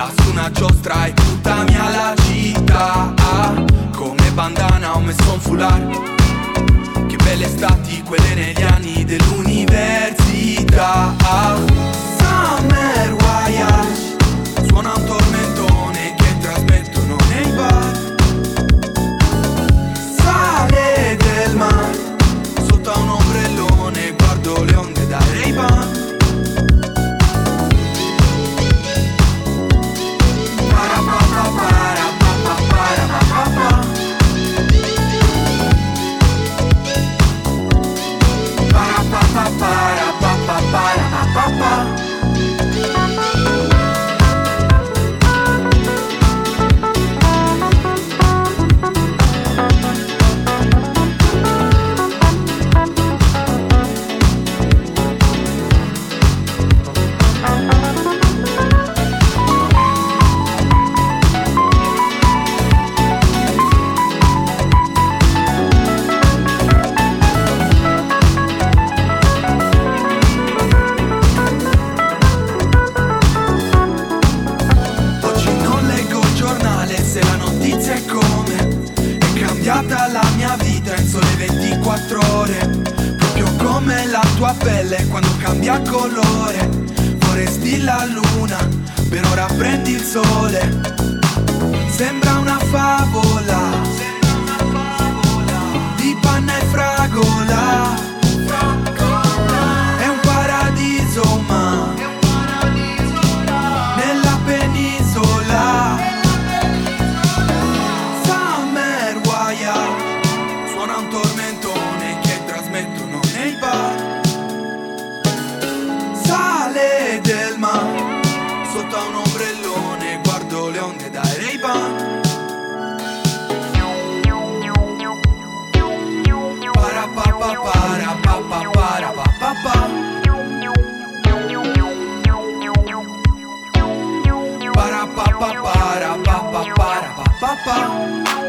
Da su una giostra e mia la città. Ah, come bandana ho messo un foulard. Che belle stati quelle negli anni dell'università. Ah, summer Papa.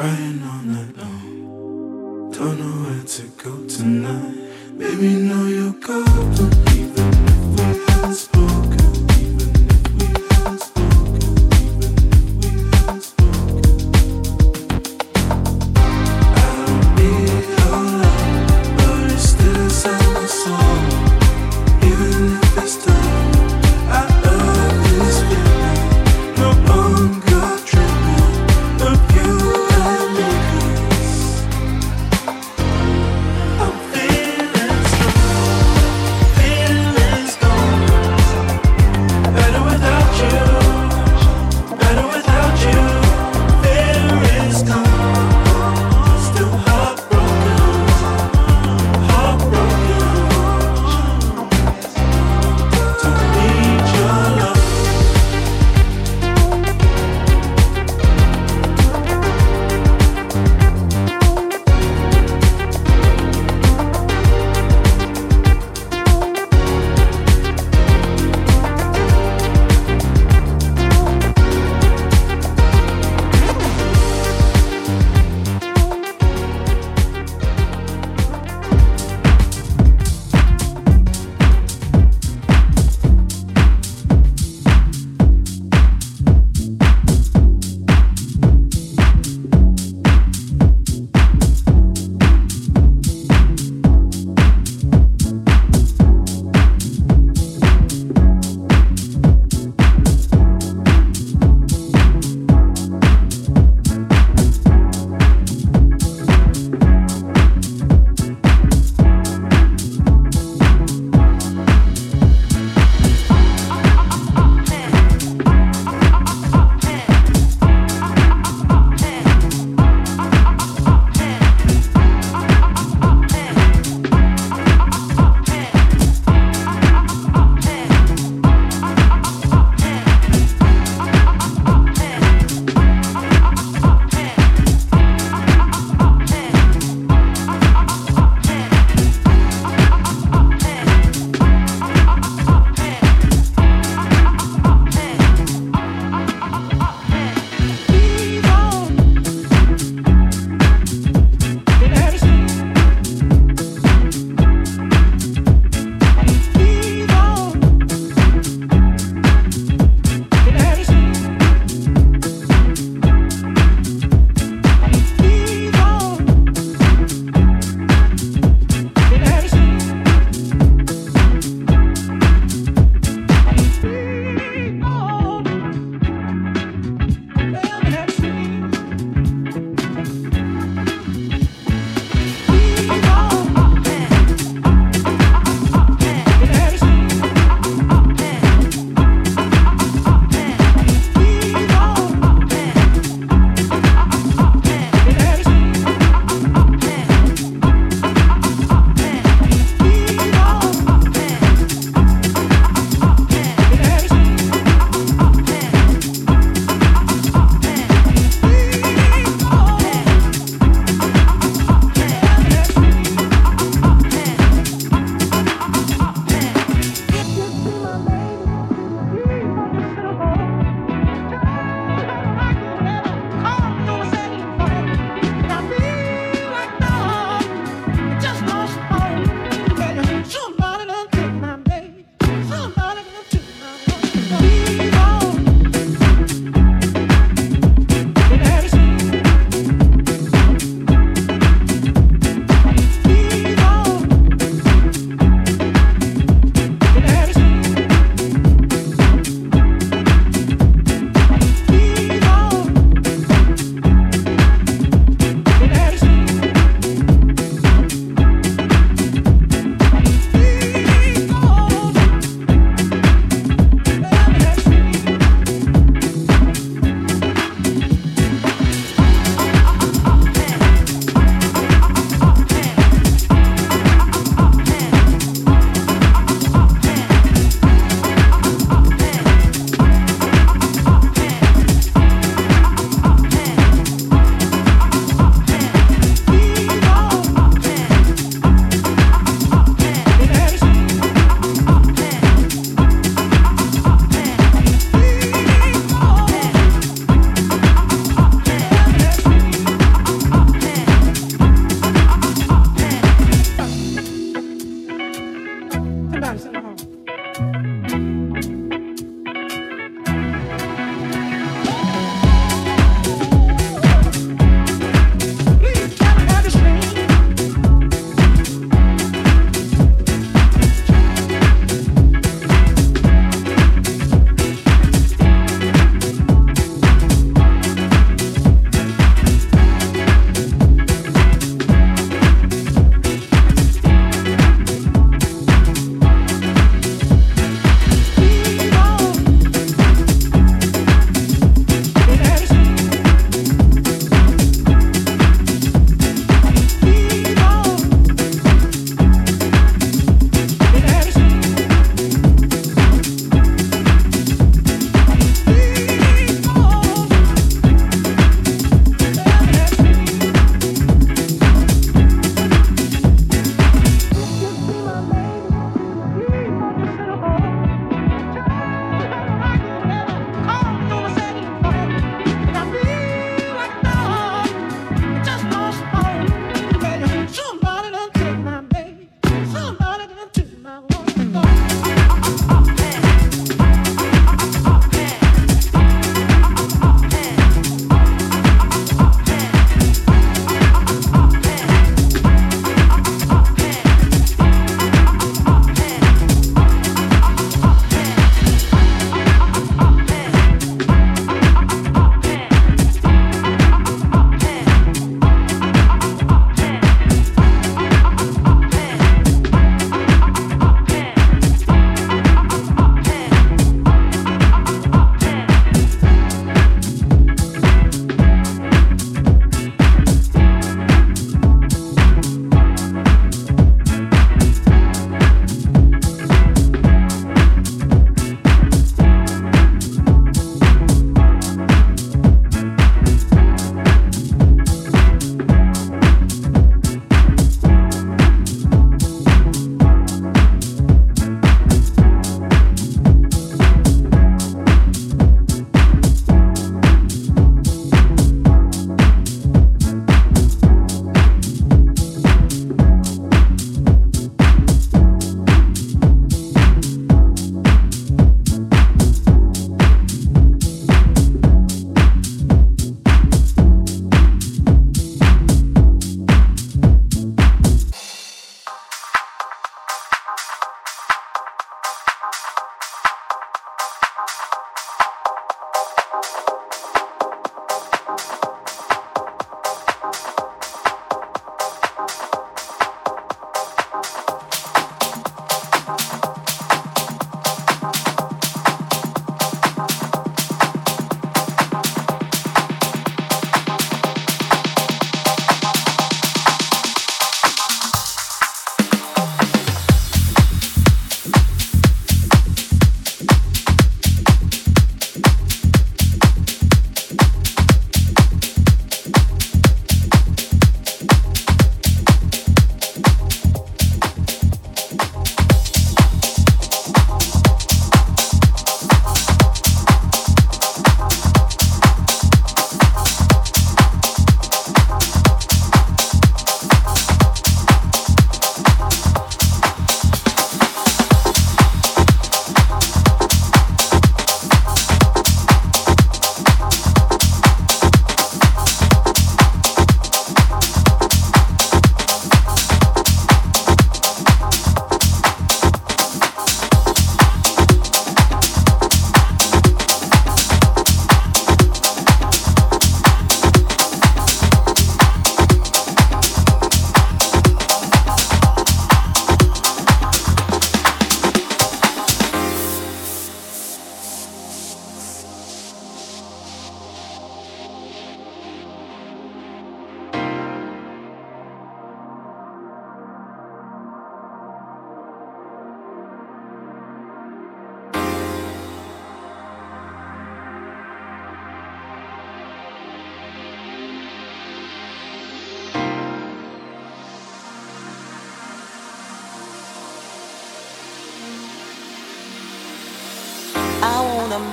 crying all night long. Don't know where to go tonight. Baby, know you're don't leave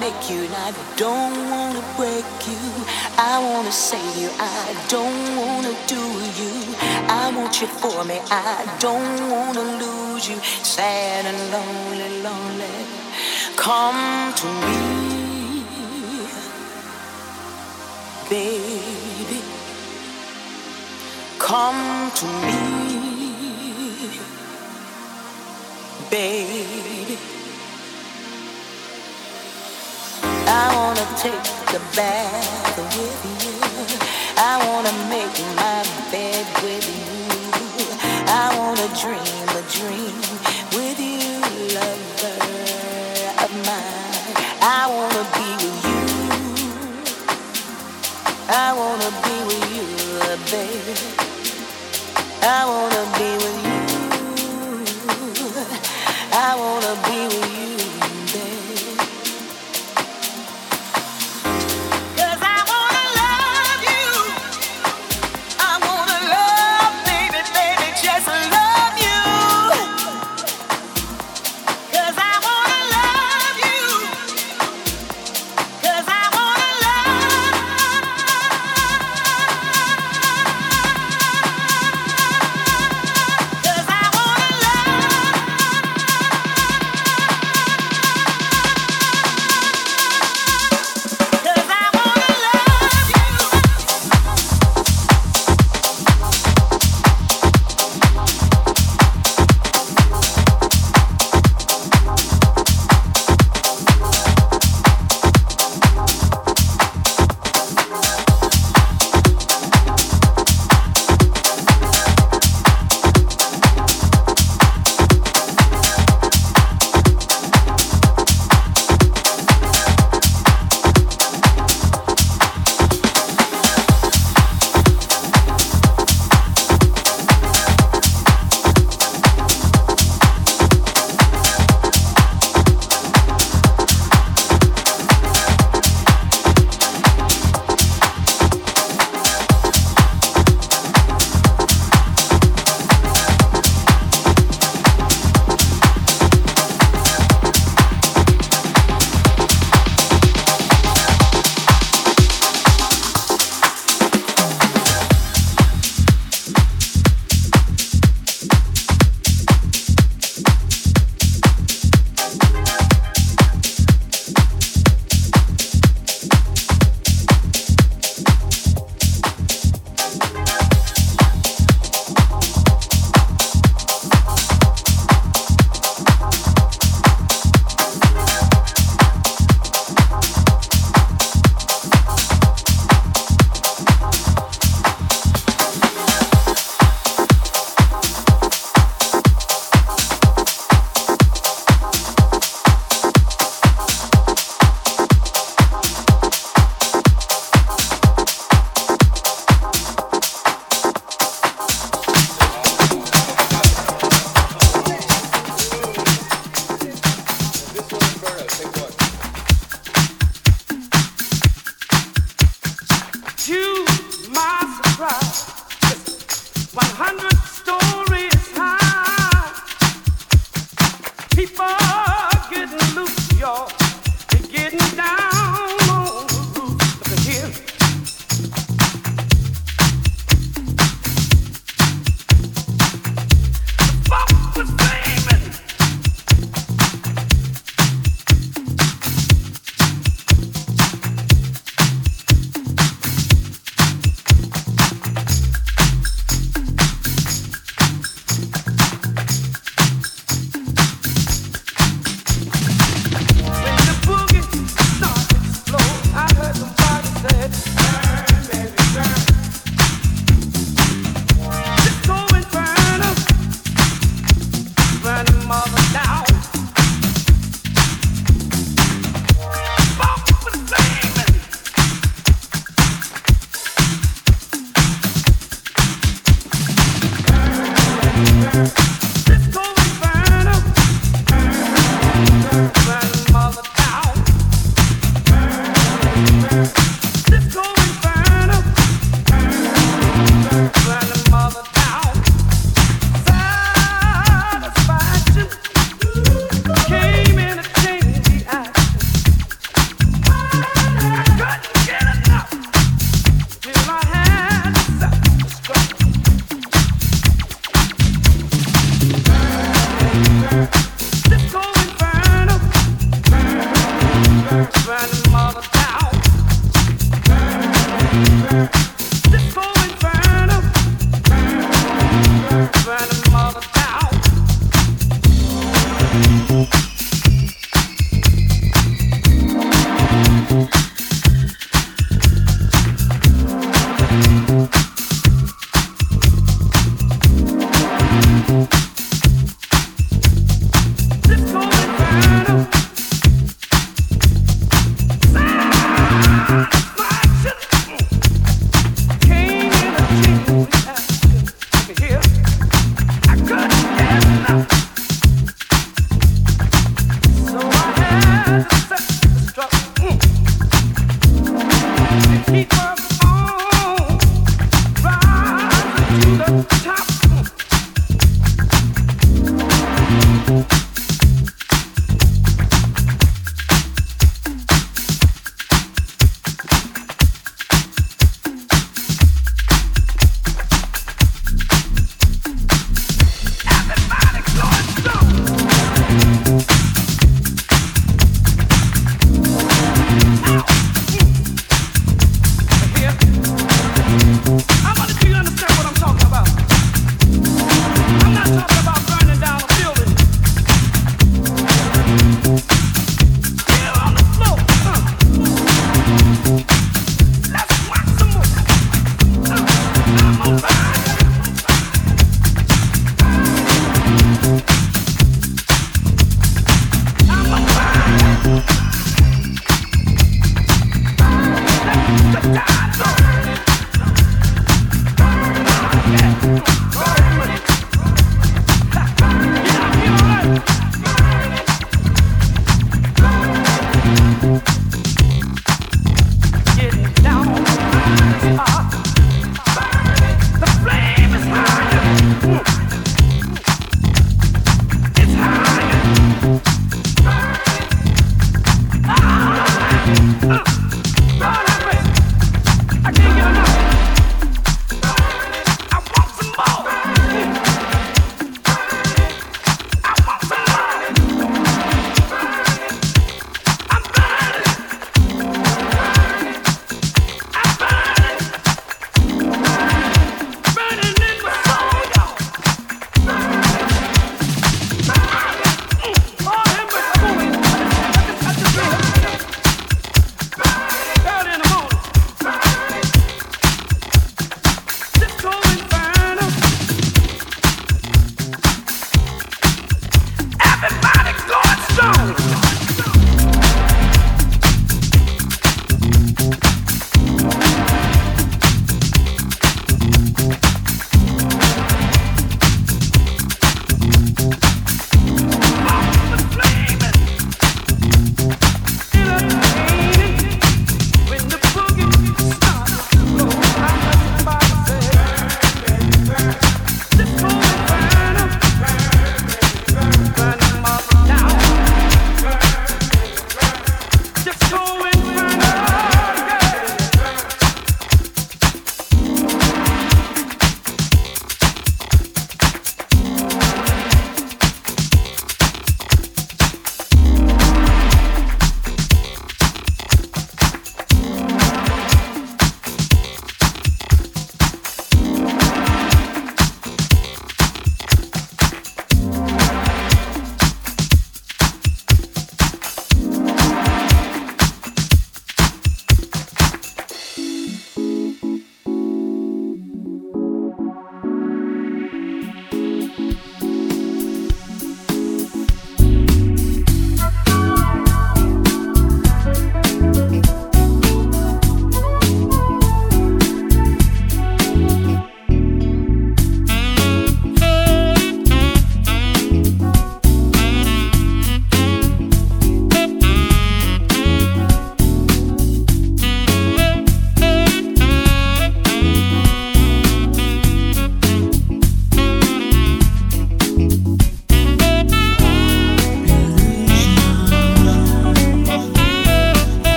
make you, and I don't wanna break you. I wanna save you, I don't wanna do you. I want you for me, I don't wanna lose you. Sad and lonely, lonely. Come to me, baby. Come to me, baby. I wanna take a bath with you. I wanna make my bed with you. I wanna dream a dream with you, lover of mine. I wanna be with you. I wanna be with you, baby. I wanna be with you. I wanna be with you.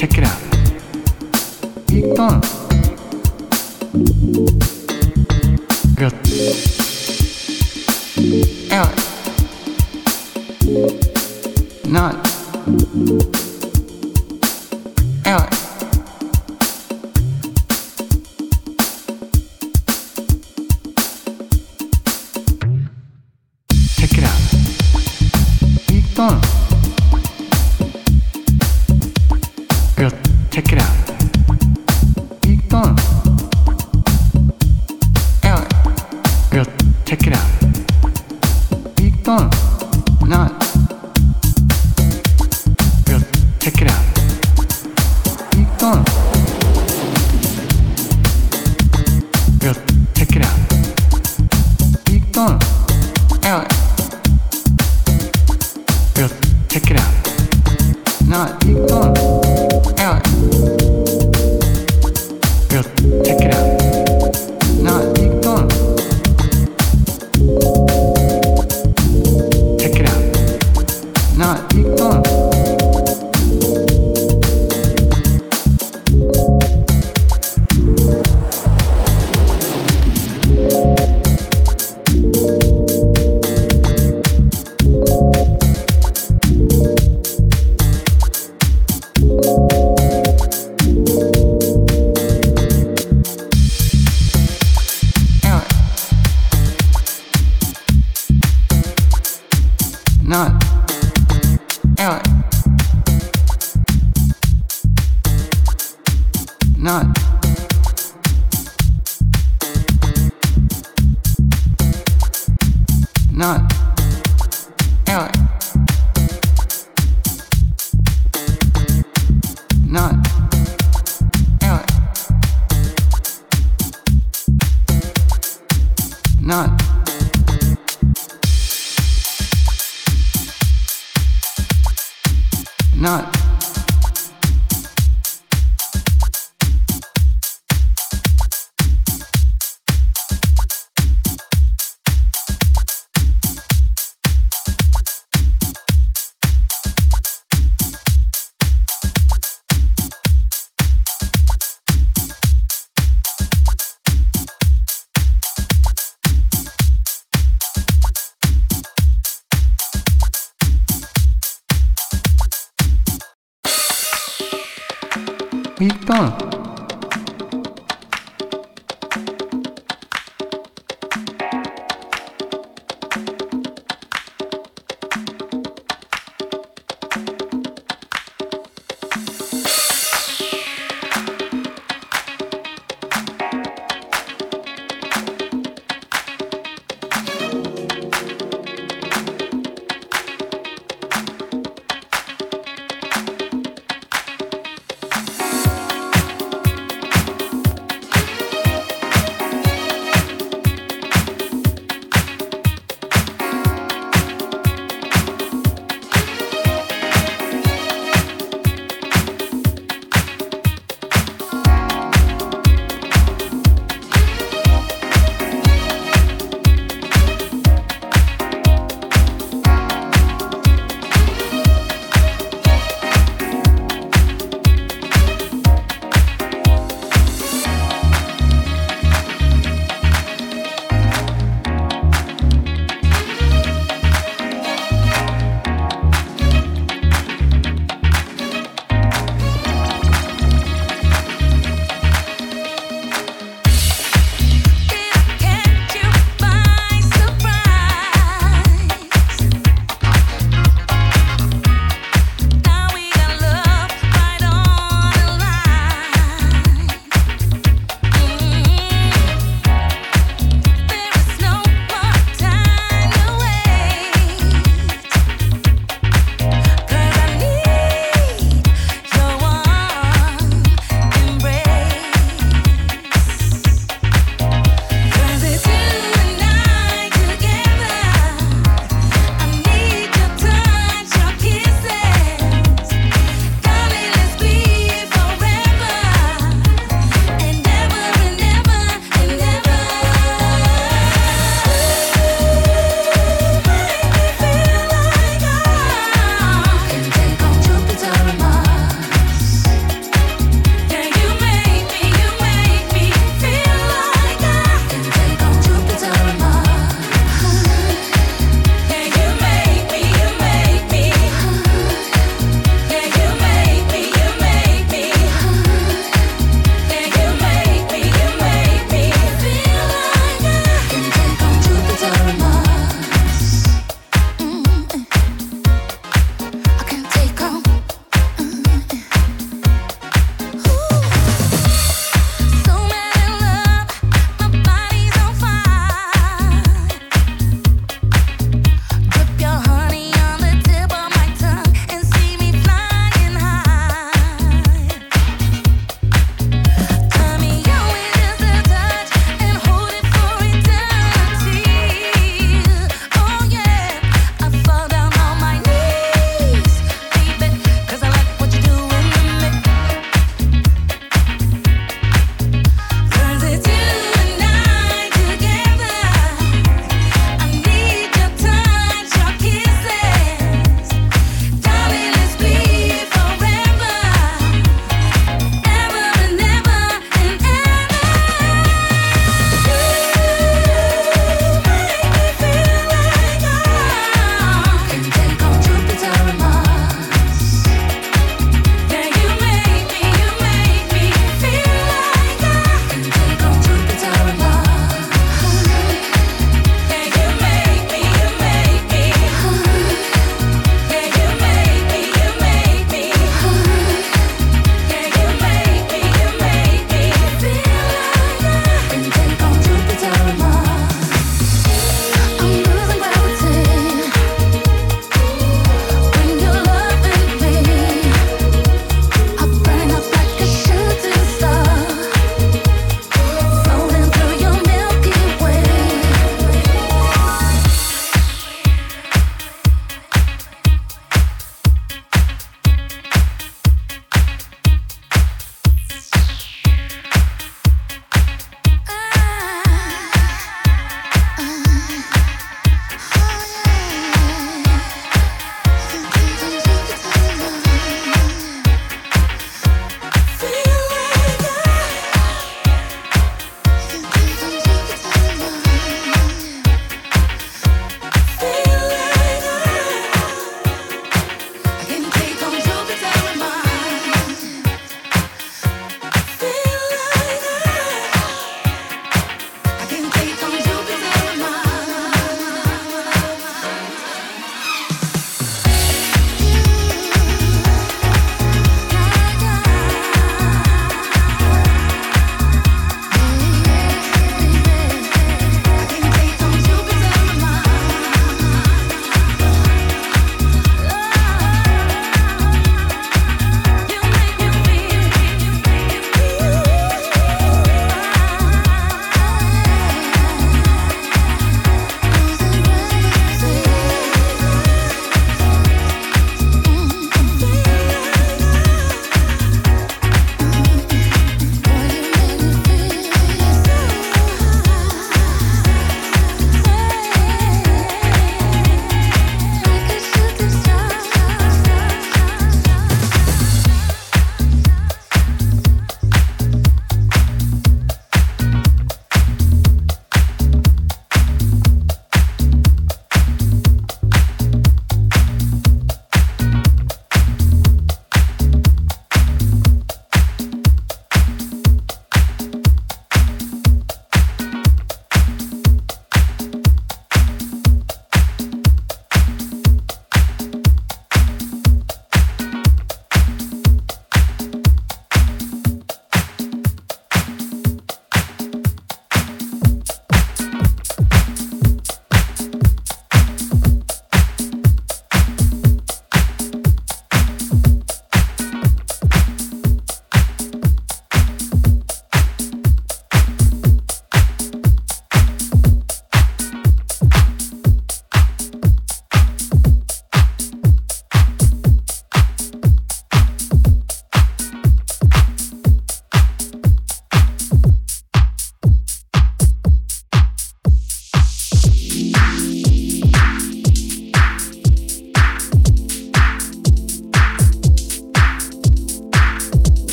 Check it out. not